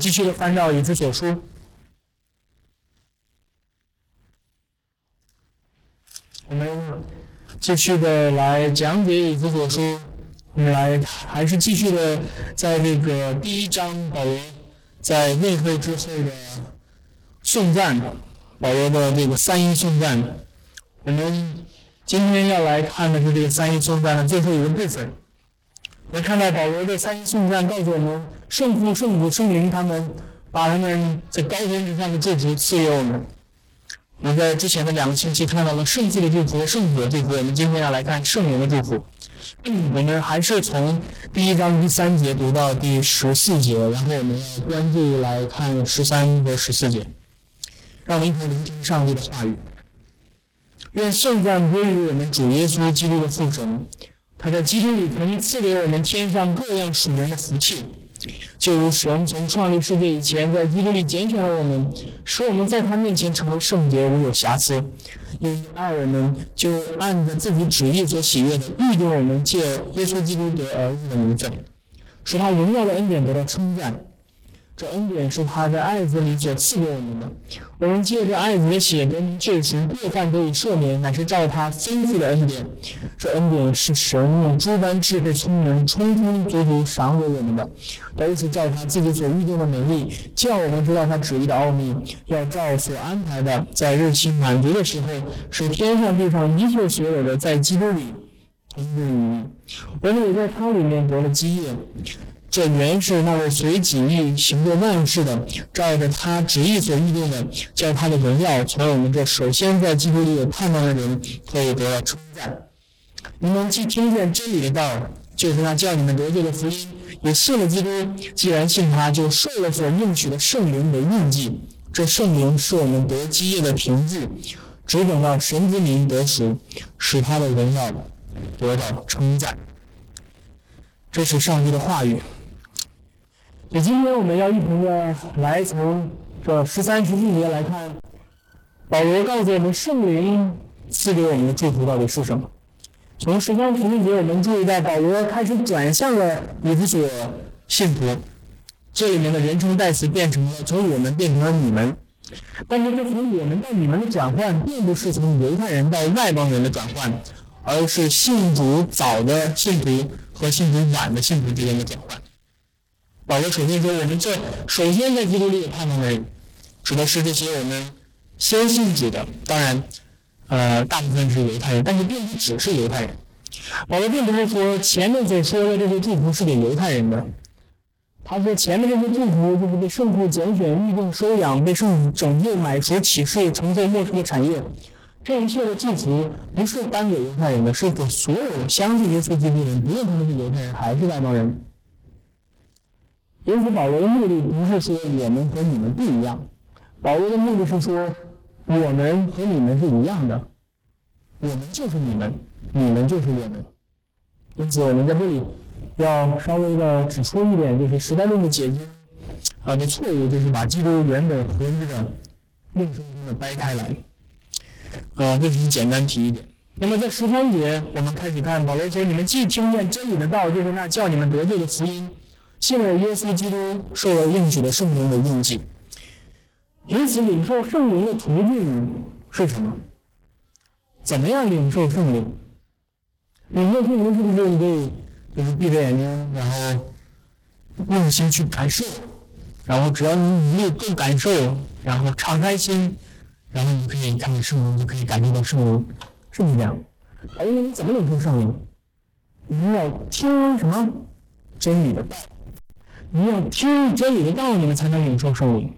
继续的翻到《以弗所书》，我们继续的来讲解《以弗所书》，我们来还是继续的在这个第一章保罗在内会之后的颂赞，保罗的这个三一颂赞。我们今天要来看的是这个三一颂赞的最后一个部分。我看到保罗的三一颂赞告诉我们，圣父、圣母、圣灵他们把他们在高天之上的祝福赐给我们。我们在之前的两个星期看到了圣父的祝福、圣子的祝福，我们今天要来看圣灵的祝福。我们还是从第一章第三节读到第十四节，然后我们要关注来看十三和十四节。让我们一同聆听上帝的话语。愿圣赞归于我们主耶稣基督的父神。他在基督里曾赐给我们天上各样属灵的福气，就如神从创立世界以前，在基督里拣选了我们，使我们在他面前成为圣洁，无有瑕疵。因爱我们，就按着自己旨意所喜悦的，预定我们借耶稣基督得儿子的名分，使他荣耀的恩典得到称赞。这恩典是他在爱子里所赐给我们的。我们借着爱子的血跟救赎，过犯得以赦免，乃是照他丰富的恩典。这恩典是神用诸般智慧聪明，充充足足赏给我们的，都是照他自己所预定的美丽，叫我们知道他旨意的奥秘，要照所安排的，在日期满足的时候，使天上地上一切所有的在基督里同归于一。我们也在他里面得了基业。这原是那位随己意行过万事的，照着他旨意所预定的，叫他的荣耀从我们这首先在基督里有盼望的人可以得到称赞。你们既听见真理的道，就是那叫你们得救的福音，也信了基督。既然信他，就受了所应许的圣灵的印记。这圣灵是我们得基业的凭据，只等到神之名得赎，使他的荣耀得到称赞。这是上帝的话语。所以今天我们要一同的来从这十三、十四节来看，保罗告诉我们圣灵赐给我们的祝福到底是什么。从十三、十四节，我们注意到保罗开始转向了以弗所信徒，这里面的人称代词变成了从我们变成了你们，但是这从我们到你们的转换，并不是从犹太人到外邦人的转换，而是信主早的信徒和信主晚的信徒之间的转换。保罗首先说，我们这首先在基督里有盼望的人，指的是这些我们先信主的。当然，呃，大部分是犹太人，但是并不只是犹太人。保罗并不是说前面所说的这些祝福是给犹太人的。他说前面这些祝福就是被圣父拣选、预定、收养、被圣父拯救、买赎、启示、承受末世的产业。这一切的祝福不是单给犹太人的，是给所有相信耶稣基督的人，不论他们是犹太人还是外邦人。因此，保罗的目的不是说我们和你们不一样，保罗的目的是说我们和你们是一样的，我们就是你们，你们就是我们。因此，我们在这里要稍微的指出一点，就是时代论的解经啊的错误，就是把基督原本合一的硬生生的掰开来。啊，这只是简单提一点。那么在十三节，我们开始看保罗说：“你们既听见真理的道，就是那叫你们得救的福音。”信了耶稣基督，受了应许的圣灵的印记。因此，领受圣灵的途径是什么？怎么样领受圣灵？领受圣灵是不是你可以就是闭着眼睛，然后用心去感受？然后只要你努力够感受，然后敞开心，然后你可以看到圣灵，就可以感受到圣灵是这样。哎，你怎么领受圣灵？你要听什么真理的道？你要听真理的道，你们才能领受圣灵。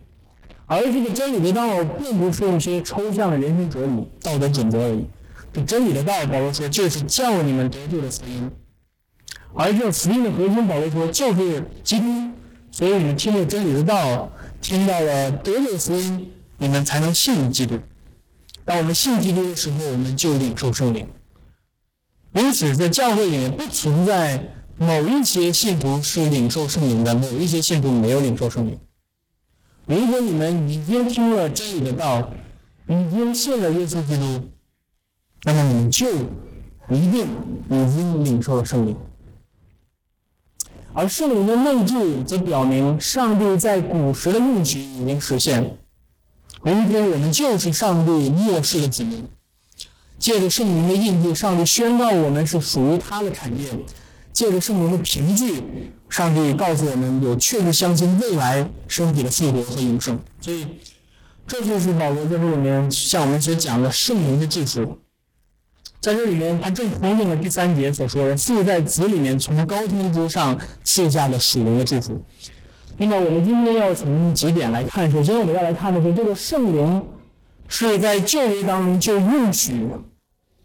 而这个真理的道，并不是一些抽象的人生哲理、道德准则而已。这真理的道，保罗说，就是叫你们得救的福音。而这福音的核心，保罗说，就是基督。所以你们听了真理的道，听到了得救的福音，你们才能信基督。当我们信基督的时候，我们就领受圣灵。因此，在教会里面不存在。某一些信徒是领受圣灵的，某一些信徒没有领受圣灵。如果你们已经听了真理的道，已经信了耶稣基督，那么你就一定已经领受了圣灵。而圣灵的内住则表明上帝在古时的应许已经实现。明天，我们就是上帝末世的子民，借着圣灵的印记，上帝宣告我们是属于他的产业；借着圣灵的凭据，上帝告诉我们有确实相信未来身体的复活和永生。所以，这就是保罗在这里面向我们所讲的圣灵的祝福。在这里面，他正呼应了第三节所说的父在子里面从高天之上赐下的属灵的祝福。那么，我们今天要从几点来看。首先，我们要来看的是这个圣灵是在旧约当中就允许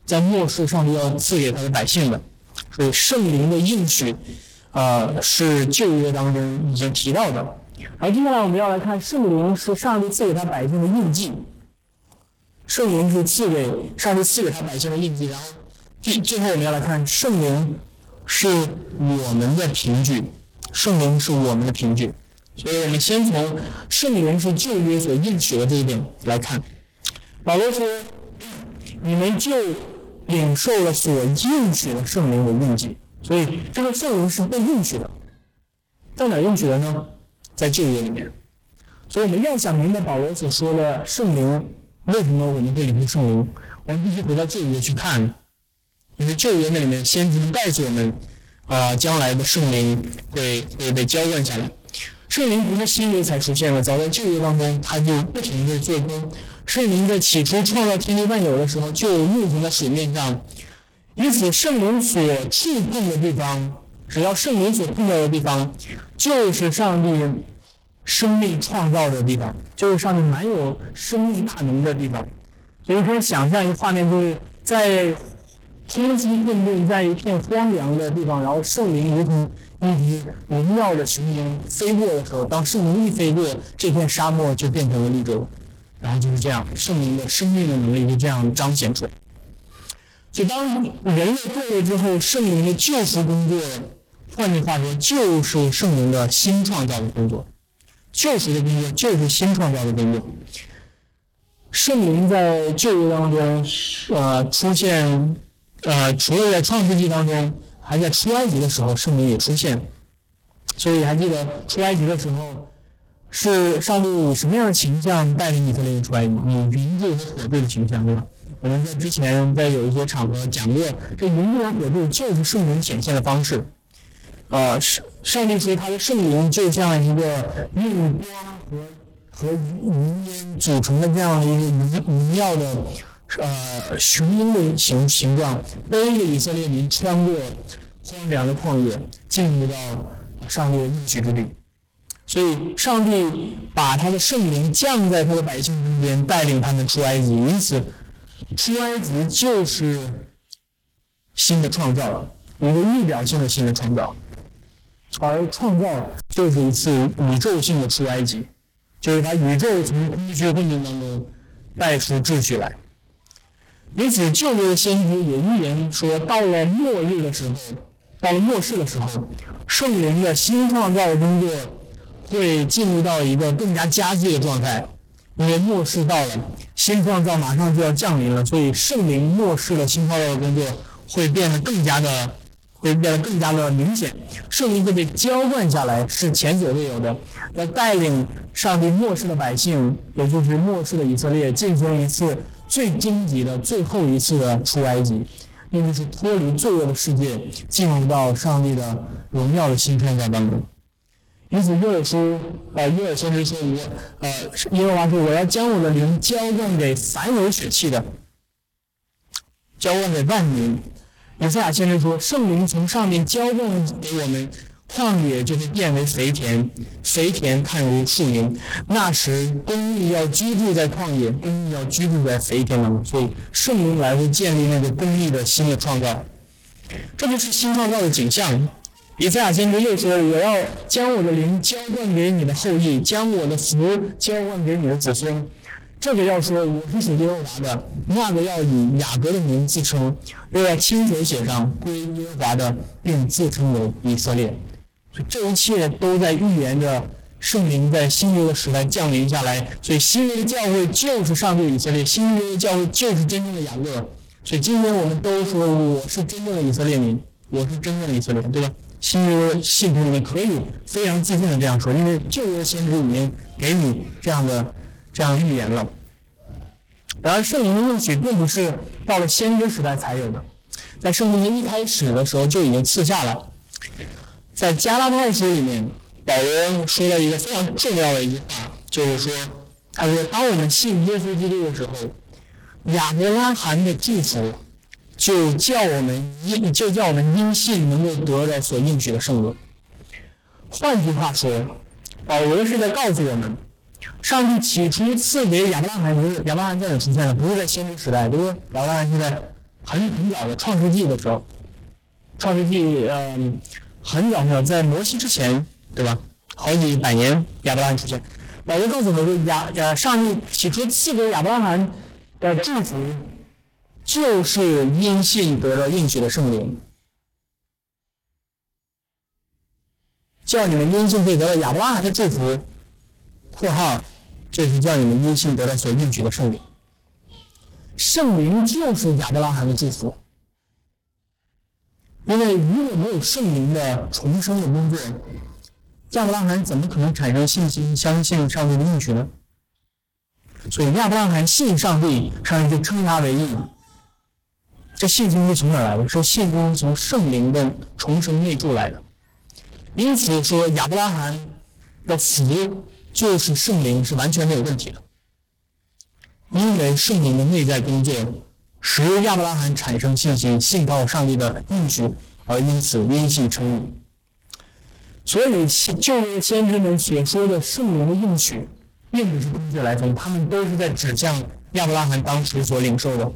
在末世上帝要赐给他的百姓的，所以圣灵的应许，呃，是旧约当中已经提到的。而接下来我们要来看圣灵是上帝赐给他百姓的印记。圣灵是赐给上帝赐给他百姓的印记，然后最最后我们要来看圣灵是我们的凭据，圣灵是我们的凭据，所以我们先从圣灵是旧约所应许的这一点来看。保罗说：“你们就领受了所应许的圣灵的印记，所以这个圣灵是被应许的，在哪应许的呢？在旧约里面。所以我们要想明白保罗所说的圣灵。”为什么我们会领受圣灵？我们必须回到旧约去看，因为旧约那里面先知告诉我们，啊，将来的圣灵会会被浇灌下来。圣灵不是新约才出现的，早在旧约当中，他就不停地做工。圣灵在起初创造天地万有的时候，就运行在水面上，因此圣灵所触碰的地方，只要圣灵所碰到的地方，就是上帝。生命创造的地方，就是上面满有生命大能的地方，所以可以想象一个画面，就是在天机混沌、在一片荒凉的地方，然后圣灵如同一只荣耀的雄鹰飞过的时候，当圣灵一飞过，这片沙漠就变成了绿洲，然后就是这样，圣灵的生命的能力就这样彰显出来。所以当人类堕落之后，圣灵的救赎工作，换句话说，就是圣灵的新创造的工作。救赎的工作就是新创造的工作。圣灵在旧约当中，呃，出现，呃，除了在创世纪当中，还在出埃及的时候，圣灵也出现。所以还记得出埃及的时候，是上帝以什么样的形象带领以色列人出来？以云柱和火柱的形象，对吧？我们在之前在有一些场合讲过，这云柱和火柱就是圣灵显现的方式。呃，上上帝说他的圣灵就像一个用光和和云烟组成的这样一个云云耀的呃雄鹰的形形状，背着以色列民穿过荒凉的旷野，进入到上帝的应许之地。所以，上帝把他的圣灵降在他的百姓中间，带领他们出埃及。因此，出埃及就是新的创造，一个预表性的新的创造。而创造就是一次宇宙性的出埃及，就是把宇宙从空虚混沌当中带出秩序来。因此，旧约的先知也预言说，到了末日的时候，到了末世的时候，圣灵的新创造的工作会进入到一个更加加剧的状态，因为末世到了，新创造马上就要降临了，所以圣灵末世的新创造的工作会变得更加的。会变得更加的明显，圣灵会被浇灌下来，是前所未有的，要带领上帝末世的百姓，也就是末世的以色列，进行一次最终极的最后一次的出埃及，那就是脱离罪恶的世界，进入到上帝的荣耀的新创造当中。因此，约尔书，呃，约尔先知说：“我，呃，耶和华说，我要将我的灵浇灌给凡有血气的，浇灌给万民。”以赛亚先生说：“圣灵从上面浇灌给我们，旷野就会变为肥田，肥田看如树林。那时，公义要居住在旷野，公义要居住在肥田当中。所以，圣灵来会建立那个公义的新的创造，这就是新创造的景象。”以赛亚先知又说：“我要将我的灵浇灌给你的后裔，将我的福浇灌给你的子孙。”这个要说我是属耶和华的，那个要以雅各的名自称，又要亲手写上归耶和华的，并自称为以色列。所以这一切都在预言着圣灵在新约的时代降临下来。所以新约的教会就是上帝以色列，新约的教会就是真正的雅各。所以今天我们都说我是真正的以色列民，我是真正的以色列，对吧？新约信徒里面可以非常自信的这样说，因为旧约先知已经给你这样的这样预言了。然而，圣灵的应许并不是到了先知时代才有的，在圣经一开始的时候就已经赐下了。在加拉太书里面，保罗说了一个非常重要的一句话，就是说，他说：“当我们信耶稣基督的时候，亚伯拉罕的祝福。”就叫我们因就叫我们因信能够得到所应许的圣灵。换句话说，保罗是在告诉我们，上帝起初赐给亚伯拉罕不是亚伯拉罕在哪出现的？不是在先知时代，不是亚伯拉罕是在很很早的创世纪的时候，创世纪嗯很早很早，在摩西之前，对吧？好几百年亚伯拉罕出现。保罗告诉我们，亚呃上帝起初赐给亚伯拉罕的祝福。就是因信得到应许的圣灵，叫你们因信可以得到亚伯拉罕的祝福。括号，这是叫你们因信得到所应许的圣灵。圣灵就是亚伯拉罕的祝福，因为如果没有圣灵的重生的工作，亚伯拉罕怎么可能产生信心相信上帝的应许呢？所以亚伯拉罕信上帝，上帝就称他为义。这信心是从哪来的？说信心从圣灵的重生内住来的。因此说亚伯拉罕的福就是圣灵是完全没有问题的，因为圣灵的内在工作使亚伯拉罕产生信心，信靠上帝的应许，而因此因信称义。所以旧约先知们所说的圣灵的应许，并不是空穴来风，他们都是在指向亚伯拉罕当时所领受的。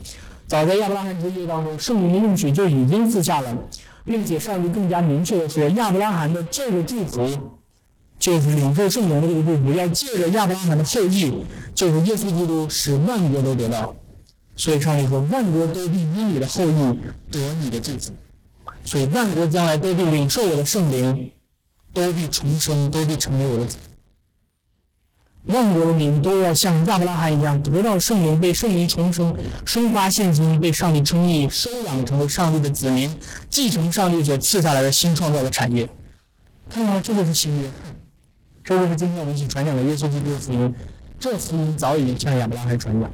早在亚伯拉罕之约当中，圣灵的应许就已经赐下了，并且上帝更加明确的说，亚伯拉罕的这个祝福，就是领受圣灵的这个祝福，要借着亚伯拉罕的后裔，就是耶稣基督，使万国都得到。所以上帝说，万国都必因你的后裔得你的祝福，所以万国将来都必领受我的圣灵，都必重生，都必成为我的子。万国的民都要像亚伯拉罕一样，得到圣灵，被圣灵重生，生发现金，被上帝称义，收养成为上帝的子民，继承上帝所赐下来的新创造的产业。看到这就是新约，这就是今天我们一起传讲的耶稣基督的福音。这福音早已经向亚伯拉罕传讲，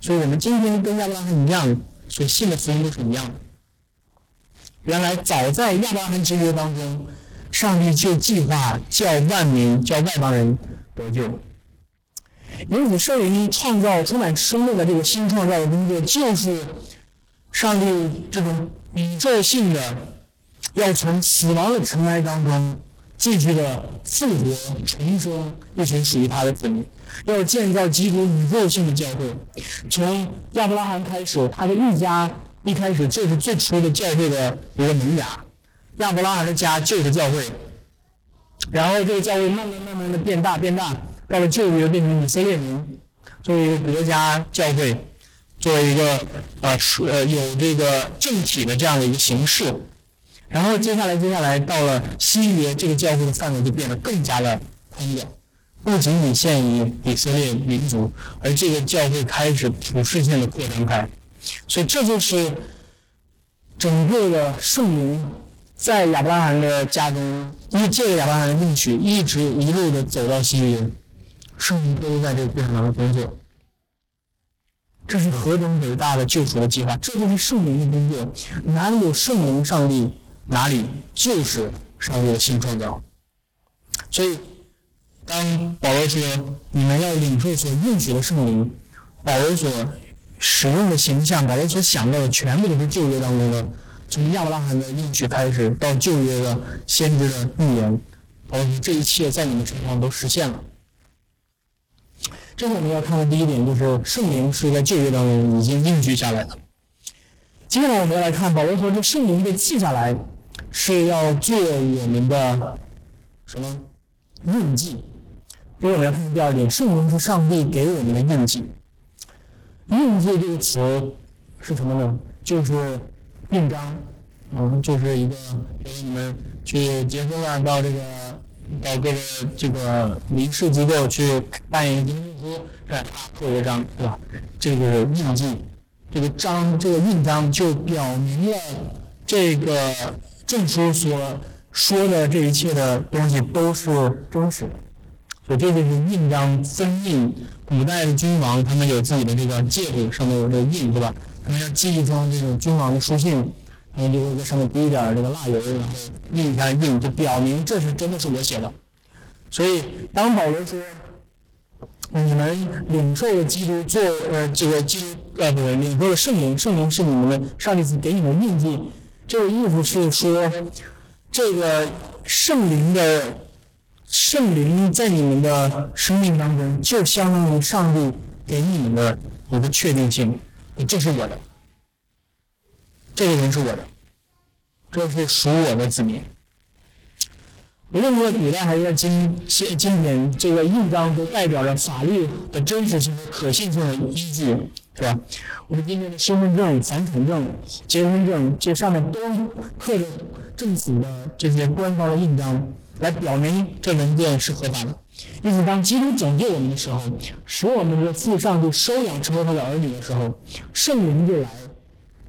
所以我们今天跟亚伯拉罕一样，所信的福音都是一样的。原来早在亚伯拉罕之约当中，上帝就计划叫万民，叫外邦人。得救，因此圣灵创造充满生命的这个新创造的工作，就是上帝这种宇宙性的要从死亡的尘埃当中继续的复活重生一群属于他的子民，要建造基督宇宙性的教会。从亚伯拉罕开始，他的一家一开始就是最初的教会的一个萌芽，亚伯拉罕的家就是教会。然后这个教会慢慢慢慢的变大变大，到了旧约变成以色列民作为一个国家教会，作为一个呃呃有这个政体的这样的一个形式。然后接下来接下来到了新约，这个教会的范围就变得更加的宽广，不仅仅限于以色列民族，而这个教会开始普世性的扩张开。所以这就是整个的圣灵。在亚伯拉罕的家中，一借着亚伯拉罕的应许，一直一路的走到新约，圣灵都在这个过程当中工作。这是何等伟大的救赎的计划！这就是圣灵的工作。哪里有圣灵，上帝哪里就是上帝的新创造。所以，当保罗说你们要领受所应许的圣灵，保罗所使用的形象，保罗所想到的，全部都是旧约当中的。从亚伯拉罕的应许开始，到旧约的先知的预言，包括这一切在你们身上都实现了。这是我们要看的第一点，就是圣灵是在旧约当中已经应许下来的。接下来我们要来看保罗说，这圣灵被记下来是要做我们的什么印记？所以我们要看第二点，圣灵是上帝给我们的印记。印记这个词是什么呢？就是。印章，嗯，就是一个给你们去结婚啊，到这个到各个这个民事机构去办一个结婚证书，是做一个章，对吧？这个印记，这个章，这个印章就表明了这个证书所说的这一切的东西都是真实的。所以这就是印章封印。古代的君王他们有自己的这个戒指，上面有这个印，对吧？他们要寄一封这种君王的书信，然后就会在上面滴一点这个蜡油，然后印一下印，就表明这是真的是我写的。所以当保罗说你们领受了基督做呃这个基督呃不是领受了圣灵，圣灵是你们的上帝给你们印记，这个意思是说这个圣灵的。圣灵在你们的生命当中，就相当于上帝给你们的一个确定性，这是我的，这个人是我的，这是属我的子民。无论是古代还是今现今天，这个印章都代表着法律的真实性和可信性的依据，是吧？我们今天的身份证、房产证、结婚证，这上面都刻着政府的这些官方的印章。来表明这文件是合法的。因此，当基督拯救我们的时候，使我们的父上帝收养成为他的儿女的时候，圣灵就来，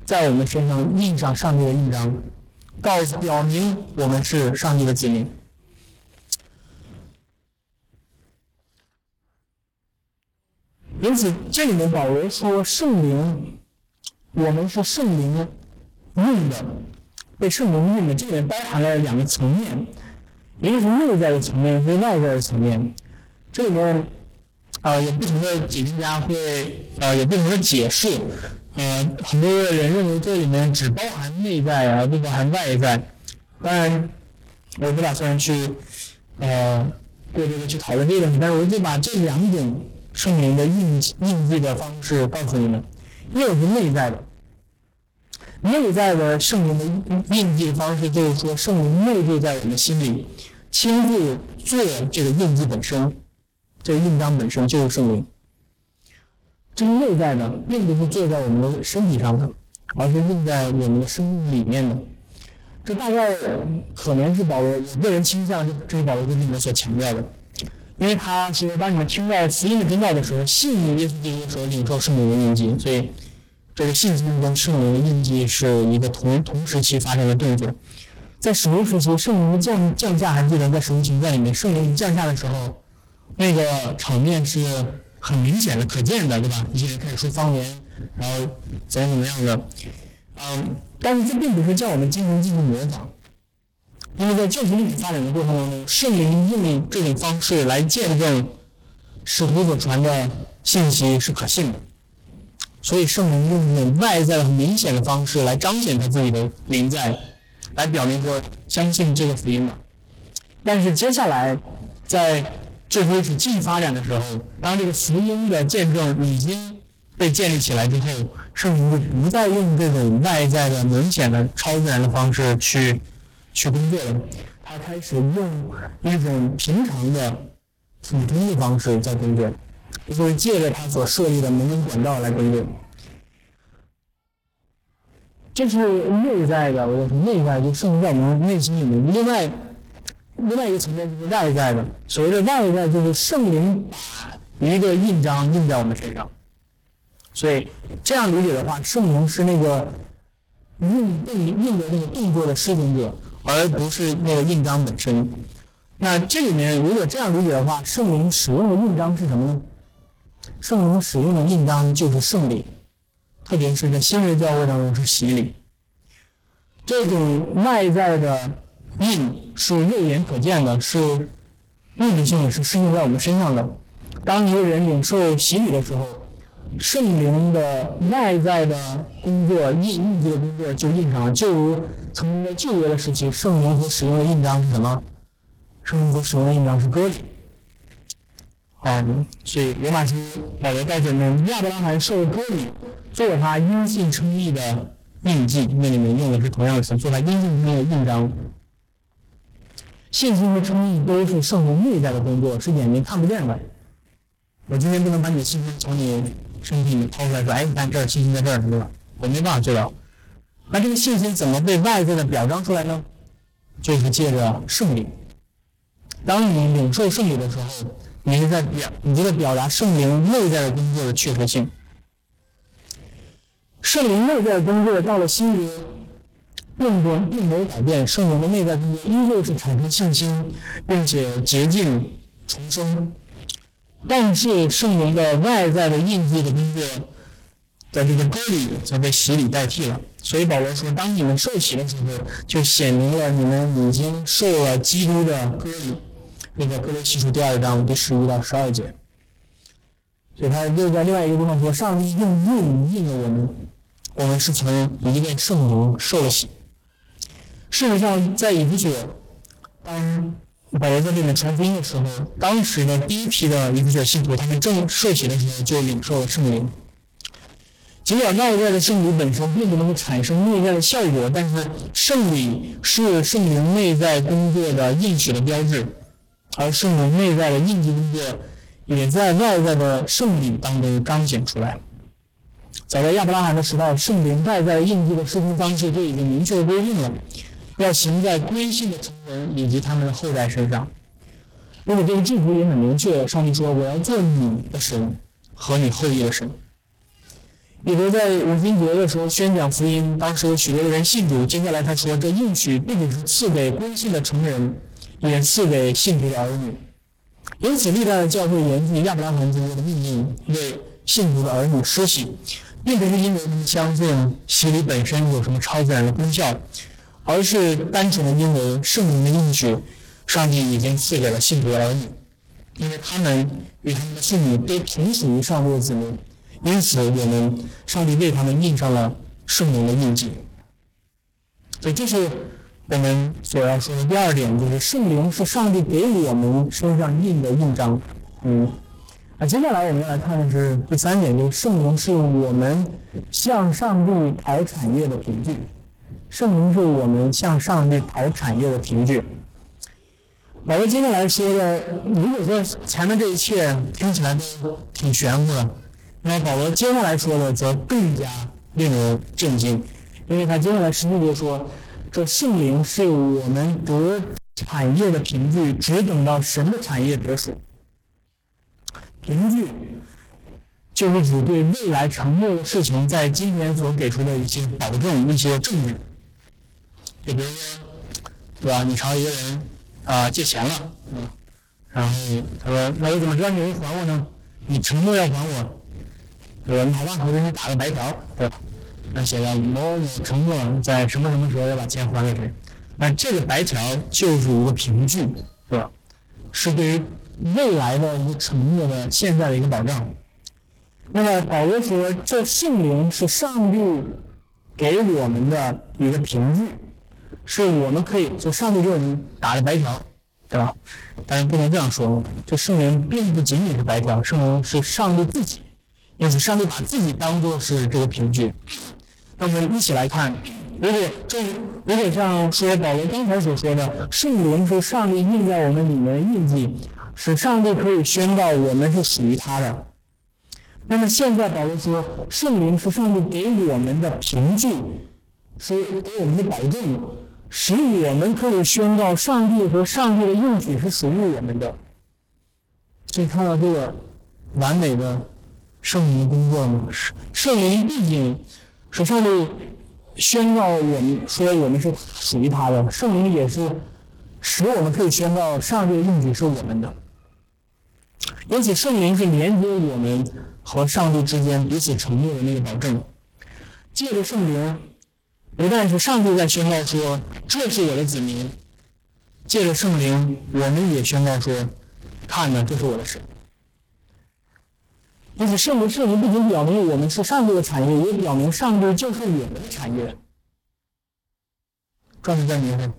在我们身上印上上帝的印章，告诉表明我们是上帝的子民。因此，这里面保罗说圣灵，我们是圣灵印的，被圣灵印的，这里面包含了两个层面。一个是内在的层面，一个是外在的层面。这里面啊，有不同的解经家会啊，有不同的解释。呃，很多人认为这里面只包含内在啊，不包含外在。当然，我不打算去呃过多的去讨论这个问题，但是我就把这两种圣灵的印印记的方式告诉你们。一种是内在的。内在的圣灵的印记方式，就是说圣灵内住在我们心里，亲自做这个印记本身，这个印章本身就是圣灵。这是内在的，并不是做在我们的身体上的，而是印在我们的生命里面的。这大概可能是保罗个人倾向，这是保罗跟你们所强调的，因为他说，当你们听到福音的真道的时候，信耶稣基督的时候，领受圣灵的印记，所以。这个信心跟圣灵的印记是一个同同时期发生的动作，在使徒时期，圣灵降降下，还记得在使徒行传里面，圣灵降下的时候，那个场面是很明显的、可见的，对吧？一些人开始说方言，然后怎样怎么样的，嗯，但是这并不是叫我们进行进行模仿，因为在教学历史发展的过程当中，圣灵用这种方式来见证使徒所传的信息是可信的。所以圣灵用一种外在很明显的方式来彰显他自己的灵在，来表明说相信这个福音嘛。但是接下来，在这回是继续发展的时候，当这个福音的见证已经被建立起来之后，圣灵就不再用这种外在的明显的超自然的方式去去工作了，他开始用一种平常的普通的方式在工作。就是借着他所设立的门门管道来工作，这是内在的，我说内在就圣在我们内心里面。另外，另外一个层面就是外在的，所谓的外在就是圣灵把一个印章印在我们身上。所以这样理解的话，圣灵是那个印印印的那个动作的施行者，而不是那个印章本身。那这里面如果这样理解的话，圣灵使用的印章是什么呢？圣灵使用的印章就是圣礼，特别是在新约教会当中是洗礼。这种外在的印是肉眼可见的，是物质性的，是施行在我们身上的。当一个人领受洗礼的时候，圣灵的外在的工作、印印记的工作就印上了。就如曾经在旧约的时期，圣灵所使用的印章是什么？圣灵所使用的印章是割礼。嗯，所以罗马书保罗告诉我们，亚伯拉罕受割礼，做他因信称义的印记，那里面用的是同样的词，做他因信称义的印章。信心和称义都是圣灵内在的工作，是眼睛看不见的。我今天不能把你的信心从你身体里掏出来说，哎，你看这儿信心在这儿，对吧？我没办法做到。那这个信心怎么被外在的表彰出来呢？就是借着圣灵。当你领受圣灵的时候。你是在表，你在表达圣灵内在的工作的确实性。圣灵内在的工作到了新约，并不并没有改变，圣灵的内在工作依旧是产生信心，并且洁净重生。但是圣灵的外在的印记的工作，在这个割礼则被洗礼代替了。所以保罗说，当你们受洗的时候，就显明了你们已经受了基督的割礼。那个哥罗西书第二章第十一到十二节。所以他又在另外一个地方说，上帝用印印了我们，我们是从一位圣灵受了洗。事实上，在以弗所，当保罗在这里传福音的时候，当时的第一批的以弗所信徒，他们正受洗的时候就领受了圣灵。尽管外在的圣礼本身并不能够产生内在的效果，但是圣礼是圣灵内在工作的应许的标志，而圣灵内在的印记工作。也在外在的圣礼当中彰显出来。早在亚伯拉罕的时代，圣灵外在印记的施工方式就已经明确规定了，要行在归信的成人以及他们的后代身上。而且这个祝福也很明确，上帝说：“我要做你的神和你后裔的神。”彼得在五旬节的时候宣讲福音，当时有许多的人信主。接下来他说：“这应许不仅是赐给归信的成人，也赐给信徒的儿女。”因此，历代的教会沿据亚伯拉罕之约的命令，为信徒的儿女施洗，并不是因为他们相信洗礼本身有什么超自然的功效，而是单纯的因为圣灵的应许，上帝已经赐给了信徒的儿女，因为他们与他们的父母都同属于上帝的子民，因此我们上帝为他们印上了圣灵的印记。所以这是。我们所要说的第二点就是圣灵是上帝给我们身上印的印章，嗯，那接下来我们要来看的是第三点，就是圣灵是我们向上帝讨产业的凭据。圣灵是我们向上帝讨产业的凭据。保罗接下来说的，如果说前面这一切听起来都挺玄乎的，那么保罗接下来说的则更加令人震惊，因为他接下来实际就说。这圣灵是我们得产业的凭据，只等到神的产业得手。凭据就是指对未来承诺的事情，在今年所给出的一些保证、一些证据。就比如说，对吧？你朝一个人啊借钱了，嗯，然后他说：“那我怎么知道你会还我呢？你承诺要还我，对吧？你好吧，我给你打个白条，对吧？”那写着某某承诺在什么什么时候要把钱还给谁？那这个白条就是一个凭据，是吧？是对于未来的一个承诺的现在的一个保障。那么保罗说，这圣灵是上帝给我们的一个凭据，是我们可以就上帝给我们打的白条，对吧？但是不能这样说，这圣灵并不仅仅是白条，圣灵是上帝自己，因此上帝把自己当做是这个凭据。那我们一起来看，如果这如果像说保罗刚才所说的，圣灵是上帝印在我们里面的印记，使上帝可以宣告我们是属于他的。那么现在保罗说，圣灵是上帝给我们的凭据，是给我们的保证，使我们可以宣告上帝和上帝的应许是属于我们的。所以看到这个完美的圣灵工作吗？圣灵毕竟。是上帝宣告我们说我们是属于他的，圣灵也是使我们可以宣告上帝的应许是我们的。因此，圣灵是连接我们和上帝之间彼此承诺的那个保证。借着圣灵，不但是上帝在宣告说这是我的子民，借着圣灵，我们也宣告说，看呢，这是我的神。就是，圣灵圣灵不仅表明我们是上帝的产业，也表明上帝就是我们的产业。这是在明白。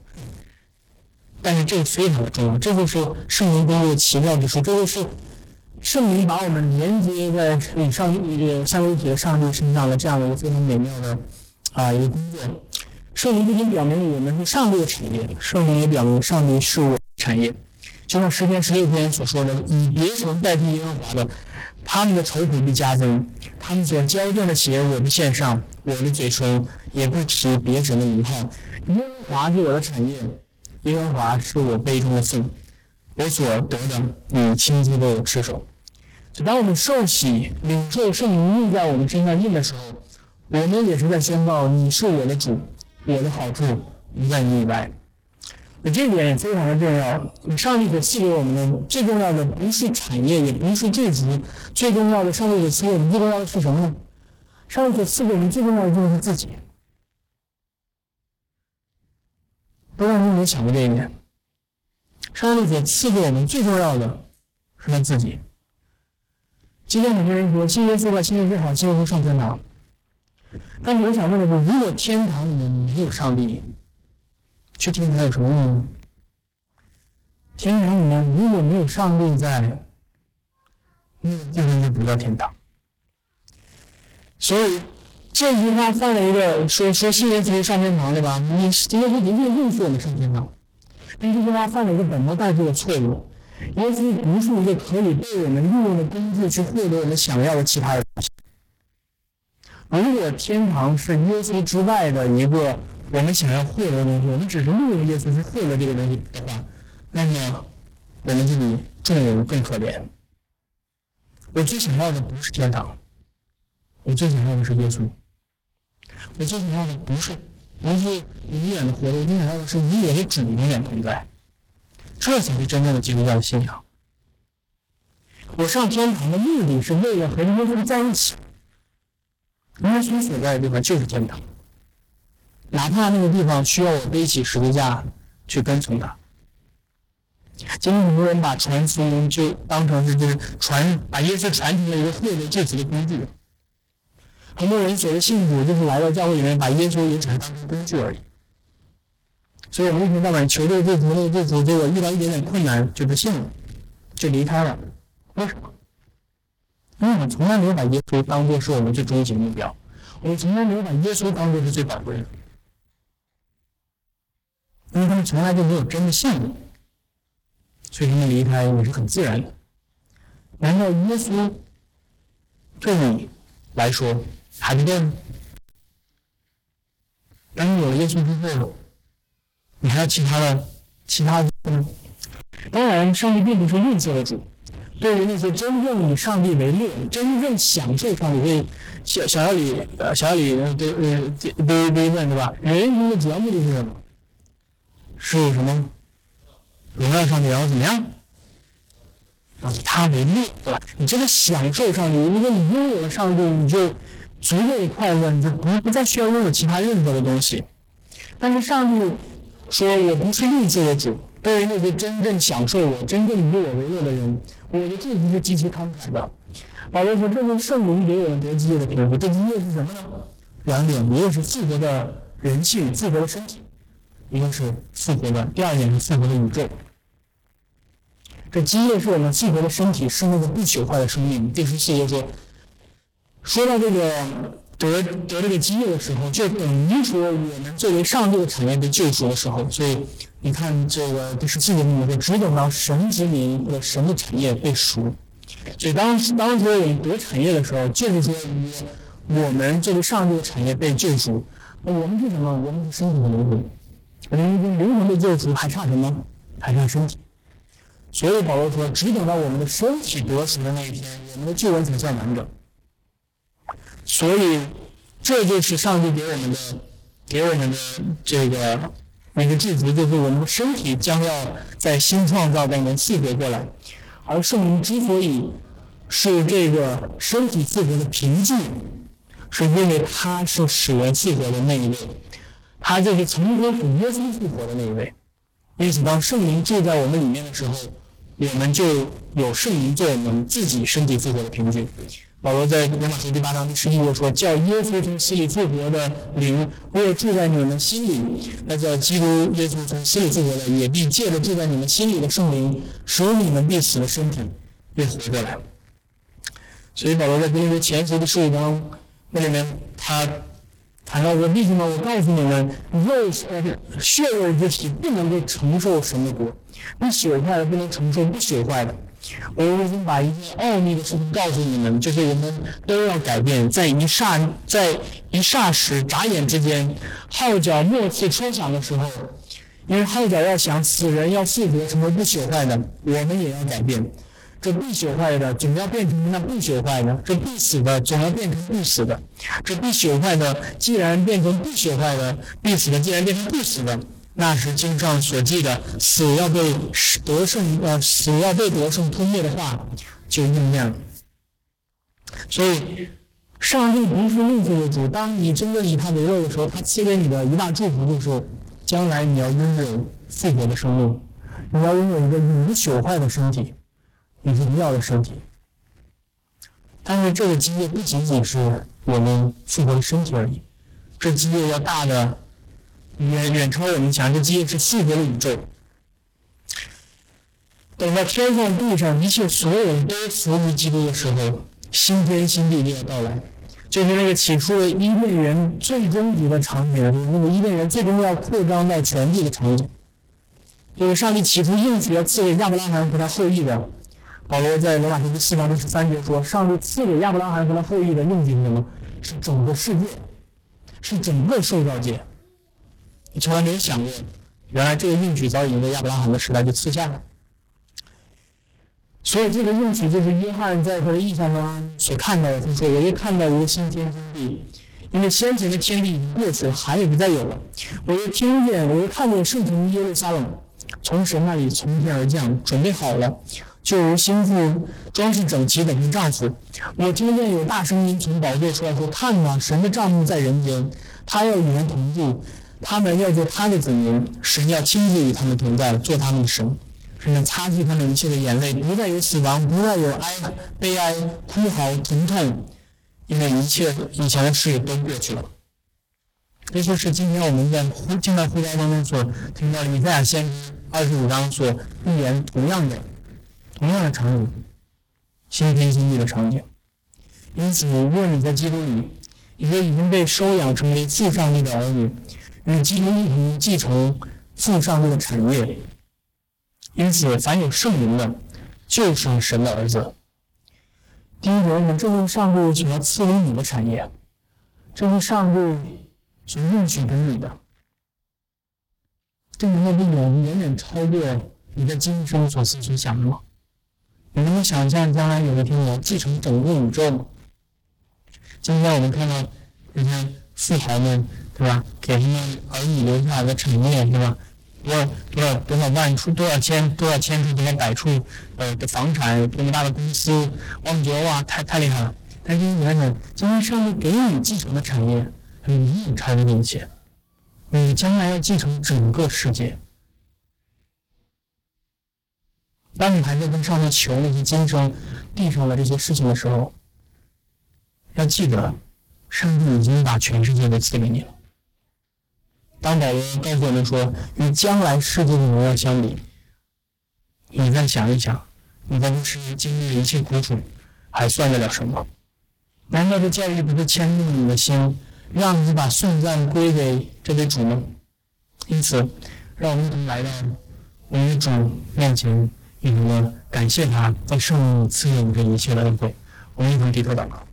但是这个非常的重要，这就是圣灵工作的奇妙之处，这就是圣灵把我们连接在与上与三位一体的上帝身上的这样的一个非常美妙的啊一个工作。圣灵不仅表明我们是上帝的产业，圣灵也表明上帝是我产业。就像十篇十六篇所说的：“以别神代替耶和华的。”他们的愁苦必加增，他们所交奠的血我的献上，我的嘴唇也不提别神的遗憾。耶和华是我的产业，耶和华是我杯中的份，我所得的，你亲自为我持守。就当我们受洗领受圣灵印在我们身上印的时候，我们也是在宣告你是我的主，我的好处不在你以外。那这点也非常的重要。上帝所赐给我们的最重要的不是产业，也不是贵族，最重要的上帝所赐给我们最重要的是什么呢？上帝所赐给我们最重要的就是自己。不知道你有没有想过这一点？上帝所赐给我们最重要的是他自己。今天很多人说信耶稣吧，信耶稣好，信耶稣上天堂。但是我想问的是，如果天堂里面没有上帝，去天堂有什么用呢？天堂里面如果没有上帝在，那地方就不叫天堂。所以这句话犯了一个说说信耶稣上天堂对吧？你今天说的确认识我们上天堂，但这句话犯了一个本末倒置的错误。耶稣不是一个可以被我们利用的工具去获得我们想要的其他的东西。如果天堂是耶稣之外的一个我们想要获得的东西，我们只是利用耶稣去获得这个东西的话，那么我们就比众人更可怜。我最想要的不是天堂，我最想要的是耶稣。我最想要的不是不是永远的活着，我最想要的是与我的主永远同在。这才是真正的基督教的信仰。我上天堂的目的是为了和耶稣在一起。耶稣所在的地方就是天堂，哪怕那个地方需要我背起十字架去跟从他。今天很多人把传福音就当成是就是传把耶稣传成了一个获得救赎的工具。很多人所谓信主，就是来到教会里面把耶稣也只是当成工具而已。所以我们一天到晚求这个救赎，那个救赎，结果遇到一点点困难就不信了，就离开了。为什么？因为我们从来没有把耶稣当做是我们最终极目标，我们从来没有把耶稣当做是最宝贵的，因为他们从来就没有真的信你，所以他们离开也是很自然的。难道耶稣对你来说还不够吗？当你有了耶稣之后，你还要其他的其他的吗？当然，上帝并不是吝啬的主。对于那些真正以上帝为乐、真正享受上帝，所以小小李呃小李对呃对对问对吧？人生的主要目的是什么？是什么？荣耀上帝，然后怎么样？啊，他为乐，对吧？你真的享受上帝，如果你拥有了上帝，你就足够快乐，你就不不再需要拥有其他任何的东西。但是上帝说：“我不是利己的主。”对于那些真正享受我、真正以我为乐的人，我的祝福是极其慷慨的。保罗说：“这是圣灵给我们得基业的凭据。这基业是什么呢？两点：一个是复活的人性、复活的身体；一个是复活的第二点是复活的宇宙。这基业是我们复活的身体，是那个不朽坏的生命。第十四节说，说到这个。”得得这个基业的时候，就等于说我们作为上帝的产业被救赎的时候。所以你看这个第十七节里面说，只等到神之名和神的产业被赎。所以当当时我们得产业的时候，就是说我们作为上帝的产业被救赎。我们是什么？我们是身体的灵魂。我们灵魂的救赎，还差什么？还差身体。所以保罗说，只等到我们的身体得赎的那一天，我们的救恩才算完整。所以，这就是上帝给我们的，给我们的这个那个祝福，就是我们的身体将要在新创造当中复活过来。而圣灵之所以是这个身体复活的凭据，是因为他是使人复活的那一位，他就是从天使耶稣复活的那一位。因此，当圣灵住在我们里面的时候，我们就有圣灵做我们自己身体复活的凭据。保罗在罗马书第八章第十一节说：“叫耶稣从死里复活的灵，若住在你们心里，那叫基督耶稣从死里复活的，也必借着住在你们心里的圣灵，使你们必死的身体又活过来。”所以保罗在哥林多前书的十五章那里面，他谈到说：“弟兄们，我告诉你们，肉呃血肉之体不能够承受神的国，那朽坏的不能承受不朽坏的。”我已经把一件奥秘的事情告诉你们，就是我们都要改变，在一霎在一霎时眨眼之间，号角末次吹响的时候，因为号角要响，死人要复活，成为不朽坏的，我们也要改变。这必朽坏的总要变成那不朽坏的，这必死的总要变成不死的，这必朽坏的既然变成不朽坏的，必死的既然变成不死的，那是经上所记的死要被得胜呃死要被得胜吞灭的话就应验了。所以，上帝不是吝啬的主，当你真的以他为乐的时候，他赐给你的一大祝福就是，将来你要拥有复活的生命，你要拥有一个永不朽坏的身体。你是要的身体，但是这个基业不仅仅是我们复活的身体而已，这基业要大的远远超我们想，这基业是复活的宇宙。等到天上地上一切所有人都服于基督的时候，新天新地就要到来，就是那个起初的伊甸园最终极的场景，那个伊甸园最终要扩张到全地的场景，就是上帝起初应许要赐给亚伯拉罕和他后裔的。保罗在罗马书第四章第十三节说：“上帝赐给亚伯拉罕和他后裔的应许是什么？是整个世界，是整个受造界。你从来没有想过，原来这个应许早已经在亚伯拉罕的时代就赐下了。所以这个应许就是约翰在他的印象中所看到的。他说：‘我又看到一个新天地，因为先前的天地已经过去了，海也不再有了。我又听见，我又看见圣城耶路撒冷从神那里从天而降，准备好了。’”就如心腹装饰整齐等于丈夫，我听见有大声音从宝座出来说：“看呐，神的帐幕在人间，他要与人同住，他们要做他的子民，神要亲自与他们同在，做他们的神，神能擦去他们一切的眼泪，不再有死亡，不再有哀悲哀、哭嚎、疼痛，因为一切以前的事都过去了。”这就是今天我们在呼敬拜呼召当中所听到以赛亚先知二十五章所预言同样的。同样的场景，新天新地的场景。因此，如果你在基督里，一个已经被收养成为父上帝的儿女，与基督一同继承父上帝的产业。因此，凡有圣灵的，就是神的儿子。第一点，你正是上帝所要赐给你的产业，这是上帝所应许给你的。这个内容远远超过你在今生所思所想的吗？你能想象将来有一天我继承整个宇宙吗？今天我们看到这些富豪们，对吧？给他们儿女留下来的产业，对吧？多少多少多少万处多少千多少千处多少百处呃的房产，多么大的公司，我们觉得哇，太太厉害了。但是你想想，今天上帝给你继承的产业，远远超过这一切。你将来要继承整个世界。当你还在跟上帝求那些今生、地上的这些事情的时候，要记得，上帝已经把全世界都赐给你了。当保罗告诉我们说，与将来世界的荣耀相比，你再想一想，你在这世界经历的一切苦楚，还算得了什么？难道这教育不是牵动你的心，让你把颂赞归给这位主吗？因此，让我们来到我们主面前。我们感谢他在上赐给我们这一切的恩惠，我们一同低头祷告。